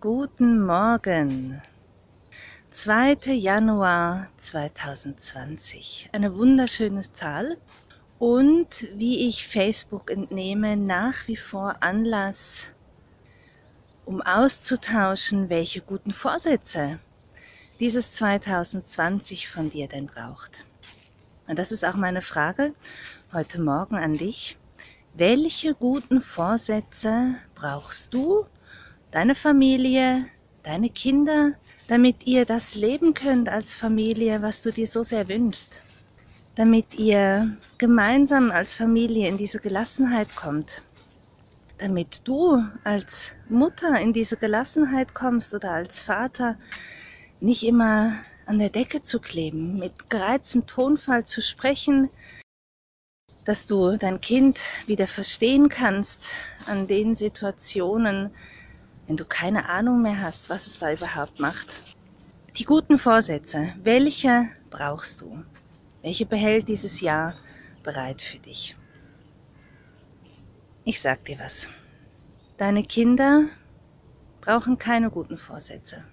Guten Morgen. 2. Januar 2020. Eine wunderschöne Zahl und wie ich Facebook entnehme, nach wie vor Anlass, um auszutauschen, welche guten Vorsätze dieses 2020 von dir denn braucht. Und das ist auch meine Frage heute Morgen an dich. Welche guten Vorsätze brauchst du? Deine Familie, deine Kinder, damit ihr das leben könnt als Familie, was du dir so sehr wünschst. Damit ihr gemeinsam als Familie in diese Gelassenheit kommt. Damit du als Mutter in diese Gelassenheit kommst oder als Vater nicht immer an der Decke zu kleben, mit gereiztem Tonfall zu sprechen, dass du dein Kind wieder verstehen kannst an den Situationen, wenn du keine Ahnung mehr hast, was es da überhaupt macht. Die guten Vorsätze, welche brauchst du? Welche behält dieses Jahr bereit für dich? Ich sag dir was. Deine Kinder brauchen keine guten Vorsätze.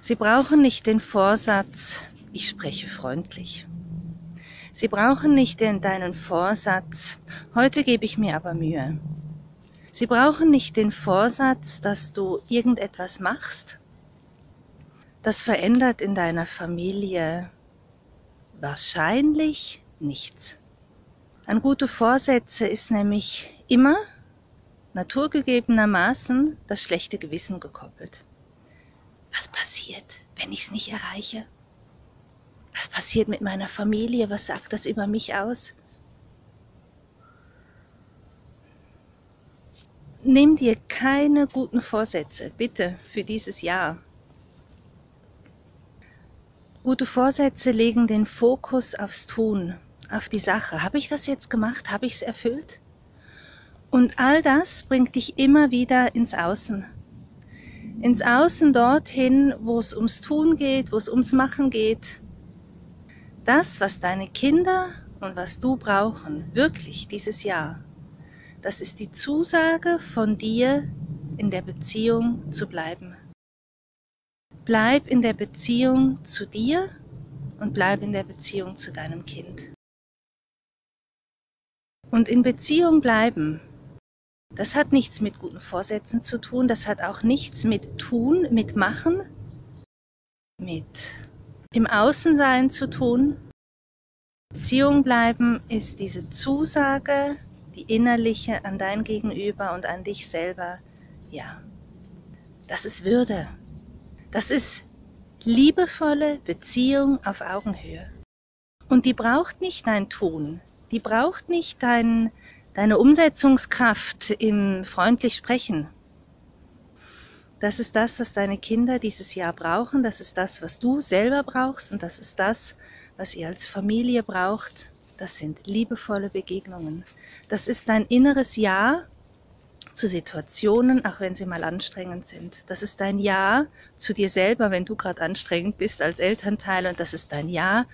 Sie brauchen nicht den Vorsatz, ich spreche freundlich. Sie brauchen nicht den, deinen Vorsatz, heute gebe ich mir aber Mühe. Sie brauchen nicht den Vorsatz, dass du irgendetwas machst. Das verändert in deiner Familie wahrscheinlich nichts. An gute Vorsätze ist nämlich immer naturgegebenermaßen das schlechte Gewissen gekoppelt. Was passiert, wenn ich es nicht erreiche? Was passiert mit meiner Familie? Was sagt das über mich aus? Nimm dir keine guten Vorsätze, bitte, für dieses Jahr. Gute Vorsätze legen den Fokus aufs Tun, auf die Sache. Habe ich das jetzt gemacht? Habe ich es erfüllt? Und all das bringt dich immer wieder ins Außen. Ins Außen dorthin, wo es ums Tun geht, wo es ums Machen geht. Das, was deine Kinder und was du brauchen, wirklich dieses Jahr, das ist die Zusage von dir, in der Beziehung zu bleiben. Bleib in der Beziehung zu dir und bleib in der Beziehung zu deinem Kind. Und in Beziehung bleiben, das hat nichts mit guten Vorsätzen zu tun, das hat auch nichts mit tun, mit machen, mit im Außensein zu tun. Beziehung bleiben ist diese Zusage, die innerliche an dein Gegenüber und an dich selber, ja, das ist Würde. Das ist liebevolle Beziehung auf Augenhöhe. Und die braucht nicht dein Tun, die braucht nicht dein, deine Umsetzungskraft im freundlich Sprechen. Das ist das, was deine Kinder dieses Jahr brauchen, das ist das, was du selber brauchst und das ist das, was ihr als Familie braucht, das sind liebevolle Begegnungen. Das ist dein inneres Ja zu Situationen, auch wenn sie mal anstrengend sind. Das ist dein Ja zu dir selber, wenn du gerade anstrengend bist als Elternteil. Und das ist dein Ja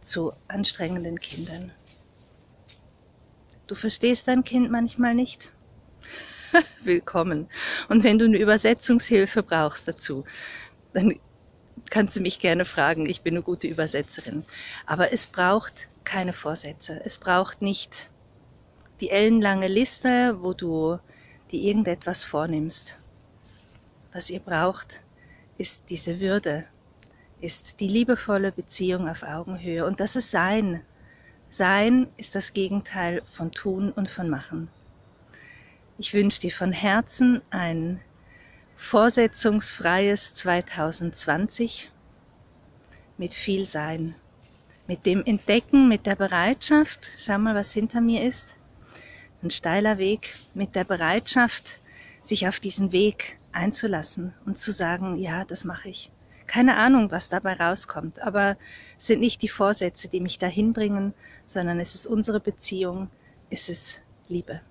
zu anstrengenden Kindern. Du verstehst dein Kind manchmal nicht. Willkommen. Und wenn du eine Übersetzungshilfe brauchst dazu, dann kannst du mich gerne fragen. Ich bin eine gute Übersetzerin. Aber es braucht keine Vorsätze. Es braucht nicht die ellenlange Liste, wo du dir irgendetwas vornimmst. Was ihr braucht, ist diese Würde, ist die liebevolle Beziehung auf Augenhöhe. Und das ist Sein. Sein ist das Gegenteil von Tun und von Machen. Ich wünsche dir von Herzen ein vorsetzungsfreies 2020 mit viel Sein mit dem Entdecken, mit der Bereitschaft, schau mal, was hinter mir ist, ein steiler Weg, mit der Bereitschaft, sich auf diesen Weg einzulassen und zu sagen, ja, das mache ich. Keine Ahnung, was dabei rauskommt, aber es sind nicht die Vorsätze, die mich dahin bringen, sondern es ist unsere Beziehung, es ist Liebe.